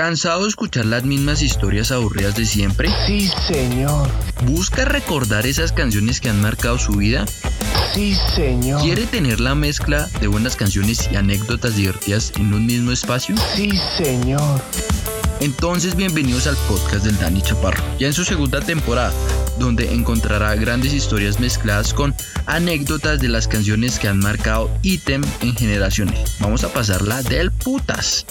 ¿Cansado de escuchar las mismas historias aburridas de siempre? Sí, señor. ¿Busca recordar esas canciones que han marcado su vida? Sí, señor. ¿Quiere tener la mezcla de buenas canciones y anécdotas divertidas en un mismo espacio? Sí, señor. Entonces bienvenidos al podcast del Dani Chaparro, ya en su segunda temporada, donde encontrará grandes historias mezcladas con anécdotas de las canciones que han marcado ítem en generaciones. Vamos a pasarla del putas.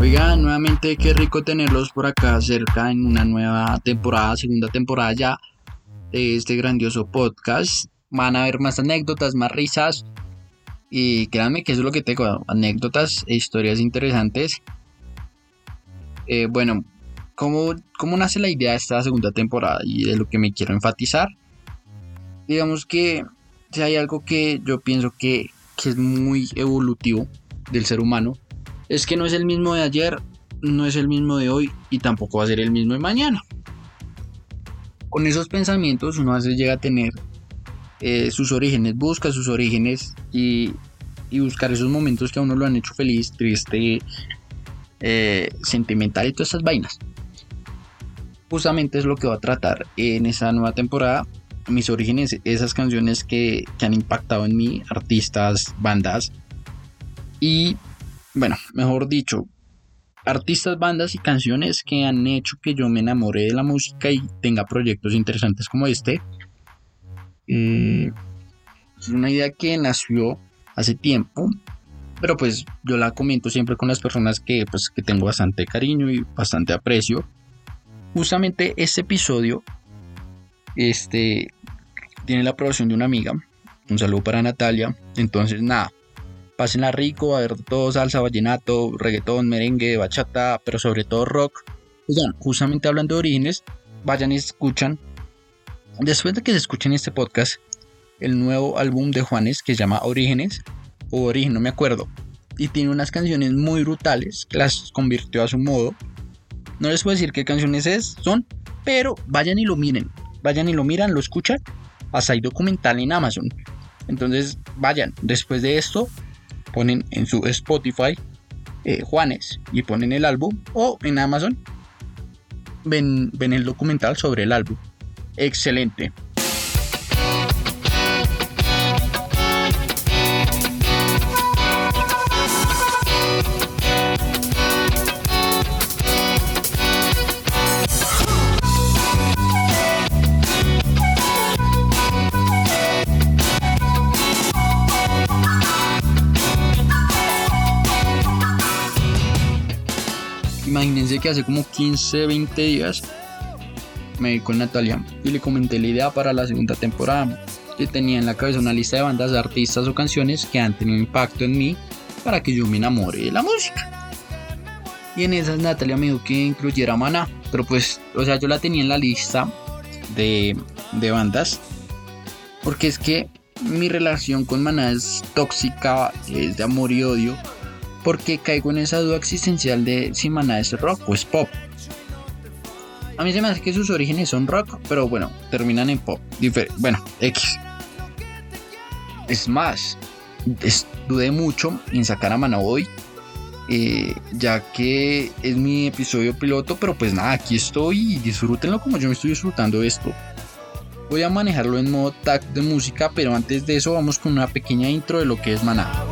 Oiga, nuevamente qué rico tenerlos por acá cerca en una nueva temporada, segunda temporada ya de este grandioso podcast. Van a haber más anécdotas, más risas. Y créanme que eso es lo que tengo, anécdotas e historias interesantes. Eh, bueno, ¿cómo, ¿cómo nace la idea de esta segunda temporada y de lo que me quiero enfatizar? Digamos que si hay algo que yo pienso que, que es muy evolutivo del ser humano, es que no es el mismo de ayer, no es el mismo de hoy y tampoco va a ser el mismo de mañana. Con esos pensamientos uno a veces llega a tener eh, sus orígenes, busca sus orígenes y, y, buscar esos momentos que a uno lo han hecho feliz, triste, eh, sentimental y todas esas vainas. Justamente es lo que va a tratar en esa nueva temporada. Mis orígenes, esas canciones que, que han impactado en mí, artistas, bandas y bueno, mejor dicho, artistas, bandas y canciones que han hecho que yo me enamore de la música y tenga proyectos interesantes como este. Eh, es una idea que nació hace tiempo, pero pues yo la comento siempre con las personas que, pues, que tengo bastante cariño y bastante aprecio. Justamente este episodio este, tiene la aprobación de una amiga. Un saludo para Natalia. Entonces, nada, Pásenla rico, a ver todo salsa, vallenato, reggaetón, merengue, bachata, pero sobre todo rock. Oigan, justamente hablando de orígenes, vayan y escuchan. Después de que se escuchen este podcast, el nuevo álbum de Juanes que se llama Orígenes, o Origen, no me acuerdo. Y tiene unas canciones muy brutales que las convirtió a su modo. No les puedo decir qué canciones es, son, pero vayan y lo miren. Vayan y lo miran, lo escuchan. Hasta hay documental en Amazon. Entonces, vayan. Después de esto, ponen en su Spotify eh, Juanes y ponen el álbum o en Amazon ven, ven el documental sobre el álbum. Excelente. Hace como 15, 20 días me vi con Natalia y le comenté la idea para la segunda temporada. Que tenía en la cabeza una lista de bandas, artistas o canciones que han tenido impacto en mí para que yo me enamore de la música. Y en esas Natalia me dijo que incluyera Maná, pero pues, o sea, yo la tenía en la lista de, de bandas. Porque es que mi relación con Maná es tóxica, es de amor y odio porque caigo en esa duda existencial de si Maná es rock o es pop. A mí se me hace que sus orígenes son rock, pero bueno, terminan en pop. bueno, X. Es más, dudé mucho en sacar a Maná hoy, eh, ya que es mi episodio piloto, pero pues nada, aquí estoy y disfrútenlo como yo me estoy disfrutando esto. Voy a manejarlo en modo tag de música, pero antes de eso vamos con una pequeña intro de lo que es Maná.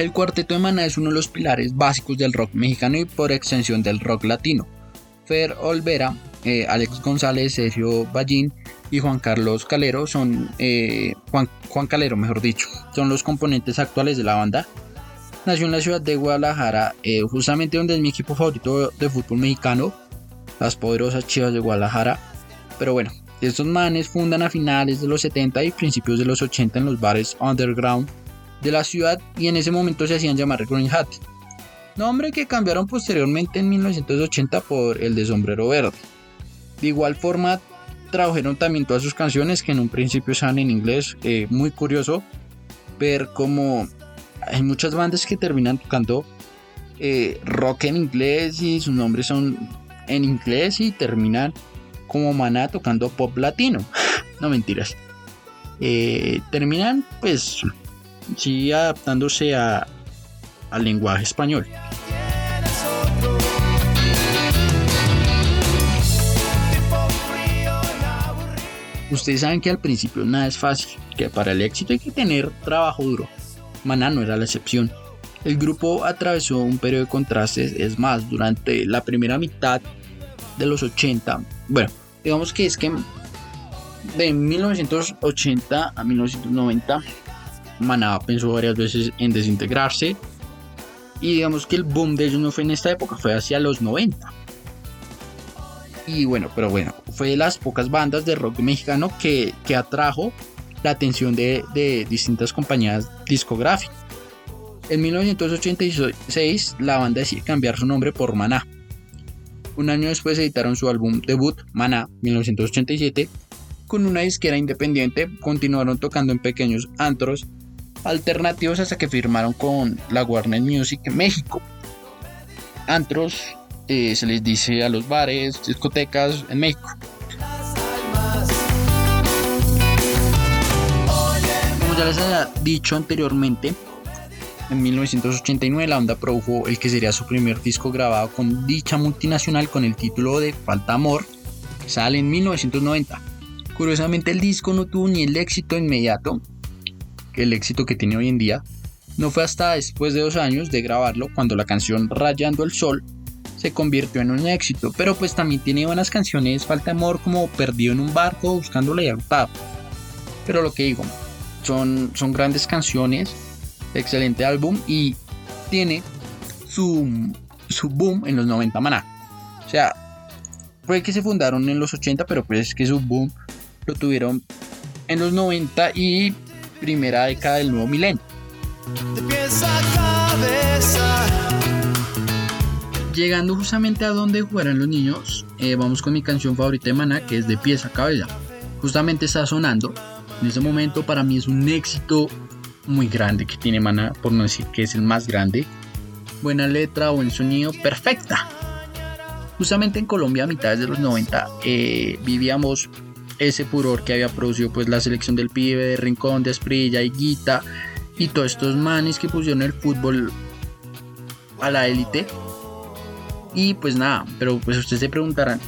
El cuarteto de Maná es uno de los pilares básicos del rock mexicano y por extensión del rock latino. Fer Olvera, eh, Alex González, Sergio Ballín y Juan Carlos Calero son eh, Juan, Juan Calero, mejor dicho, son los componentes actuales de la banda. Nació en la ciudad de Guadalajara, eh, justamente donde es mi equipo favorito de fútbol mexicano, las poderosas Chivas de Guadalajara. Pero bueno, estos manes fundan a finales de los 70 y principios de los 80 en los bares underground de la ciudad y en ese momento se hacían llamar Green Hat, nombre que cambiaron posteriormente en 1980 por el de Sombrero Verde. De igual forma, tradujeron también todas sus canciones que en un principio estaban en inglés. Eh, muy curioso ver cómo hay muchas bandas que terminan tocando eh, rock en inglés y sus nombres son en inglés y terminan como Maná tocando pop latino. no mentiras. Eh, terminan pues sí adaptándose a, al lenguaje español. Ustedes saben que al principio nada es fácil, que para el éxito hay que tener trabajo duro. Maná no era la excepción. El grupo atravesó un periodo de contrastes, es más, durante la primera mitad de los 80, bueno, digamos que es que de 1980 a 1990, Maná pensó varias veces en desintegrarse y digamos que el boom de ellos no fue en esta época, fue hacia los 90. Y bueno, pero bueno, fue de las pocas bandas de rock mexicano que, atrajo la atención de, distintas compañías discográficas. En 1986 la banda decidió cambiar su nombre por Maná. Un año después editaron su álbum debut, Maná, 1987, con una disquera independiente, continuaron tocando en pequeños antros alternativos hasta que firmaron con la Warner Music en México. Antros eh, se les dice a los bares, discotecas en México. Como ya les había dicho anteriormente, en 1989 la banda produjo el que sería su primer disco grabado con dicha multinacional con el título de Falta Amor, sale en 1990. Curiosamente el disco no tuvo ni el éxito inmediato, el éxito que tiene hoy en día, no fue hasta después de dos años de grabarlo cuando la canción Rayando el Sol se convirtió en un éxito, pero pues también tiene buenas canciones, Falta Amor como Perdido en un barco, buscándole y Pero lo que digo, son, son grandes canciones, excelente álbum y tiene su, su boom en los 90 maná. O sea, fue que se fundaron en los 80, pero pues es que su boom lo tuvieron en los 90 y primera década del nuevo milenio. Llegando justamente a donde jugarán los niños, eh, vamos con mi canción favorita de Maná, que es de pies a cabeza. Justamente está sonando. En ese momento para mí es un éxito muy grande que tiene Maná, por no decir que es el más grande. Buena letra, buen sonido, perfecta. Justamente en Colombia a mitades de los 90 eh, vivíamos ese furor que había producido pues la selección del pibe, de Rincón, de Esprilla y Guita y todos estos manes que pusieron el fútbol a la élite y pues nada, pero pues ustedes se preguntarán,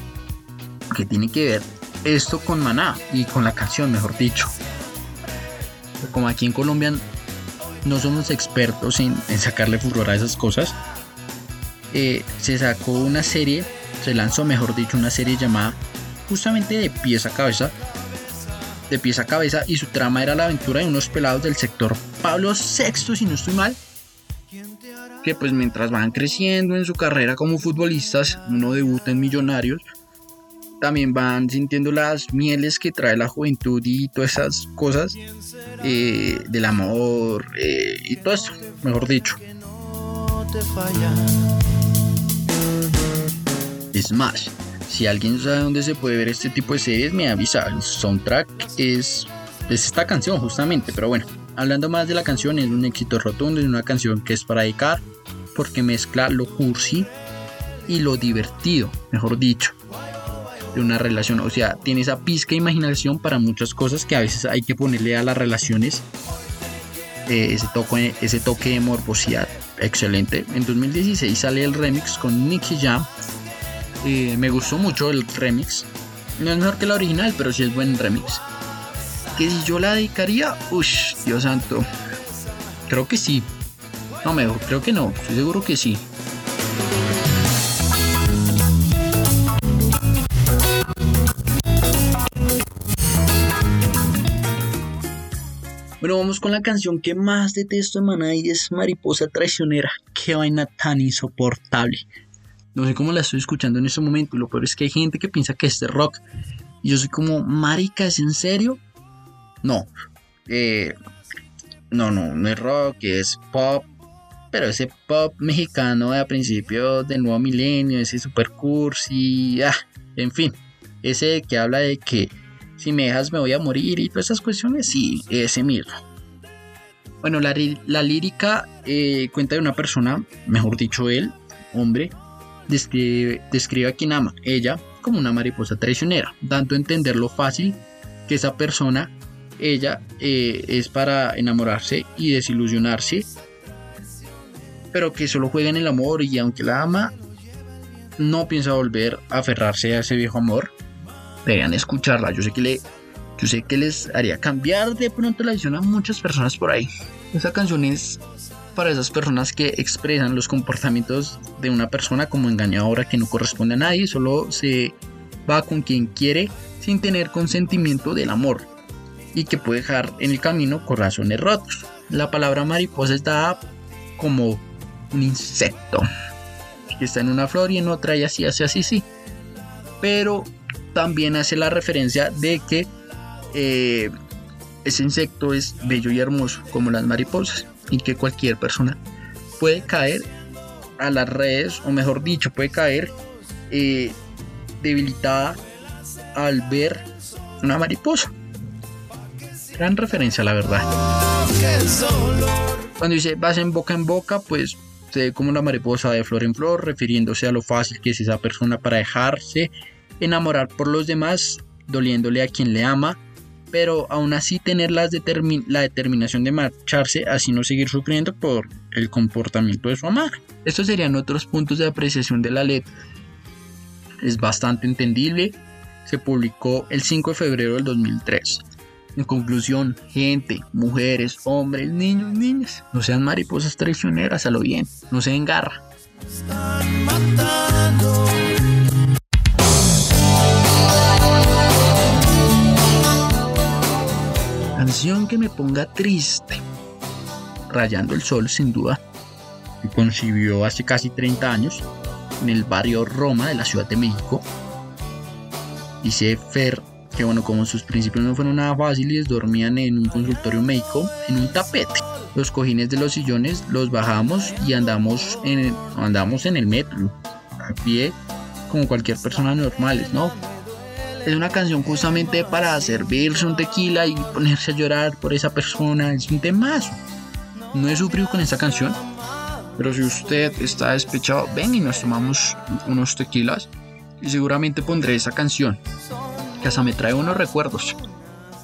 ¿qué tiene que ver esto con Maná y con la canción, mejor dicho? Como aquí en Colombia no somos expertos en, sacarle furor a esas cosas, eh, se sacó una serie, se lanzó, mejor dicho, una serie llamada justamente de pies a cabeza, de pies a cabeza, y su trama era la aventura de unos pelados del sector Pablo VI, si no estoy mal, que pues mientras van creciendo en su carrera como futbolistas, uno debuta en Millonarios, también van sintiendo las mieles que trae la juventud y todas esas cosas eh, del amor eh, y todo eso, mejor dicho. Es más, si alguien sabe dónde se puede ver este tipo de series, me avisa. El soundtrack es, es esta canción justamente, pero bueno, hablando más de la canción, es un éxito rotundo, es una canción que es para dedicar porque mezcla lo cursi y lo divertido, mejor dicho, de una relación. O sea, tiene esa pizca de imaginación para muchas cosas que a veces hay que ponerle a las relaciones eh, ese, toque, ese toque de morbosidad. Excelente. En 2016 sale el remix con Nicky Jam. Eh, me gustó mucho el remix. No es mejor que la original, pero sí es buen remix. Que si yo la dedicaría, uff, Dios santo. Creo que sí, no, mejor, creo que no, estoy seguro que sí. Bueno, vamos con la canción que más detesto de Maná y es Mariposa Traicionera. Qué vaina tan insoportable. No sé cómo la estoy escuchando en este momento. Lo peor es que hay gente que piensa que es de rock. Y yo soy como, marica, ¿es en serio? No. Eh, no, no, no es rock, es pop, pero ese pop mexicano de a principios del nuevo milenio, ese super cursi, ah, en fin, Ese que habla de que si me dejas me voy a morir y todas esas cuestiones, sí, ese mismo. Bueno, la, lírica eh, cuenta de una persona, mejor dicho él, hombre, describe, describe a quien ama, ella, como una mariposa traicionera, dando a entender lo fácil que esa persona, ella, eh, es para enamorarse y desilusionarse, pero que solo juega en el amor y aunque la ama, no piensa volver a aferrarse a ese viejo amor. Deberían escucharla, yo sé que le, yo sé que les haría cambiar de pronto la visión a muchas personas por ahí. Esa canción es para esas personas que expresan los comportamientos de una persona como engañadora que no corresponde a nadie, solo se va con quien quiere sin tener consentimiento del amor y que puede dejar en el camino corazones rotos. La palabra mariposa está como un insecto que está en una flor y en otra y así, así, así, sí. Pero también hace la referencia de que eh, ese insecto es bello y hermoso como las mariposas y que cualquier persona puede caer a las redes, o mejor dicho, puede caer eh, debilitada al ver una mariposa. Gran referencia, la verdad. Cuando dice vas en boca en boca, pues se ve como una mariposa de flor en flor, refiriéndose a lo fácil que es esa persona para dejarse enamorar por los demás, doliéndole a quien le ama pero aún así tener la, determinación de marcharse, así no seguir sufriendo por el comportamiento de su amada. Estos serían otros puntos de apreciación de la letra. Es bastante entendible. Se publicó el 5 de febrero del 2003. En conclusión, gente, mujeres, hombres, niños, niñas, no sean mariposas traicioneras a lo bien, no se den garra. Que me ponga triste. Rayando el Sol, sin duda. Que concibió hace casi 30 años en el barrio Roma de la Ciudad de México. Dice Fer que bueno, como sus principios no fueron nada fáciles, dormían en un consultorio médico en un tapete. Los cojines de los sillones los bajamos y andamos en el, andamos en el metro, a pie, como cualquier persona normal, ¿no? Es una canción justamente para servirse un tequila y ponerse a llorar por esa persona. Es un temazo. No he sufrido con esta canción. Pero si usted está despechado, ven y nos tomamos unos tequilas. Y seguramente pondré esa canción. Que hasta me trae unos recuerdos.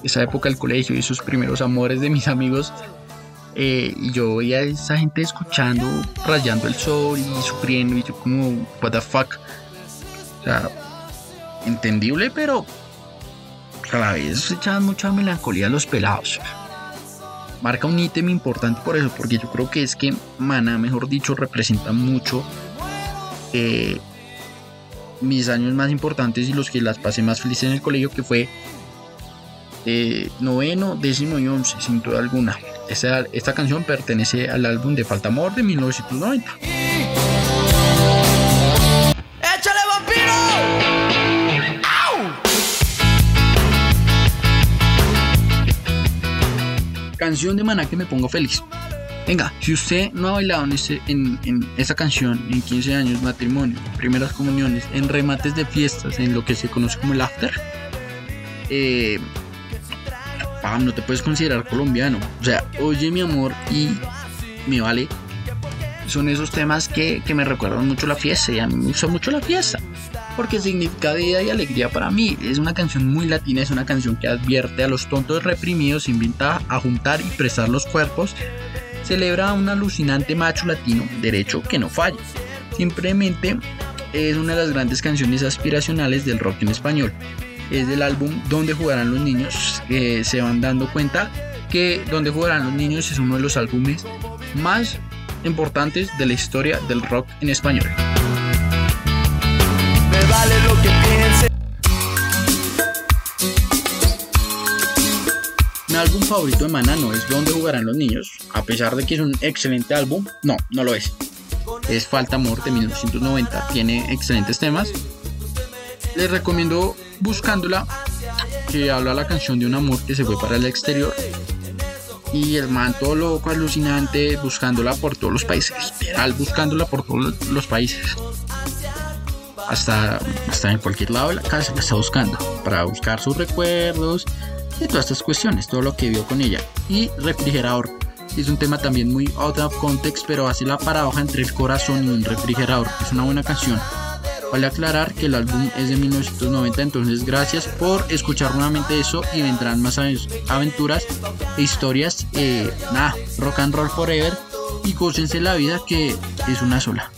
Esa época del colegio y esos primeros amores de mis amigos. Eh, y yo veía a esa gente escuchando, rayando el sol y sufriendo. Y yo como, what the fuck. O sea, entendible, pero a la vez echan mucha melancolía a los pelados. Marca un ítem importante por eso, porque yo creo que es que Mana, mejor dicho, representa mucho eh, mis años más importantes y los que las pasé más felices en el colegio, que fue eh, noveno, décimo y once, sin duda alguna. Esta, esta canción pertenece al álbum de Falta Amor de 1990. Canción de Maná que me pongo feliz. Venga, si usted no ha bailado en, ese, en, esa canción en 15 años, matrimonio, primeras comuniones, en remates de fiestas, en lo que se conoce como el after, eh, no te puedes considerar colombiano. O sea, oye mi amor y me vale. Son esos temas que, que me recuerdan mucho la fiesta y a mí me gusta mucho la fiesta porque significa vida y alegría para mí. Es una canción muy latina, es una canción que advierte a los tontos reprimidos, invita a juntar y prestar los cuerpos, celebra a un alucinante macho latino, derecho que no falla. Simplemente es una de las grandes canciones aspiracionales del rock en español. Es del álbum Donde jugarán los niños. que se van dando cuenta que Donde jugarán los niños es uno de los álbumes más importantes de la historia del rock en español vale lo que piense. Mi álbum favorito de Maná no es Donde jugarán los niños, a pesar de que es un excelente álbum, no, no lo es. Es Falta Amor de 1990, tiene excelentes temas. Les recomiendo buscándola, que habla la canción de un amor que se fue para el exterior. Y el man todo loco, alucinante, buscándola por todos los países, literal, buscándola por todos los países hasta, hasta en cualquier lado de la casa la está buscando para buscar sus recuerdos y todas estas cuestiones, todo lo que vio con ella. Y refrigerador es un tema también muy out of context, pero hace la paradoja entre el corazón y un refrigerador. Es una buena canción. Vale aclarar que el álbum es de 1990, entonces gracias por escuchar nuevamente eso y vendrán más aventuras e historias. Eh, nada, rock and roll forever y gócense la vida que es una sola.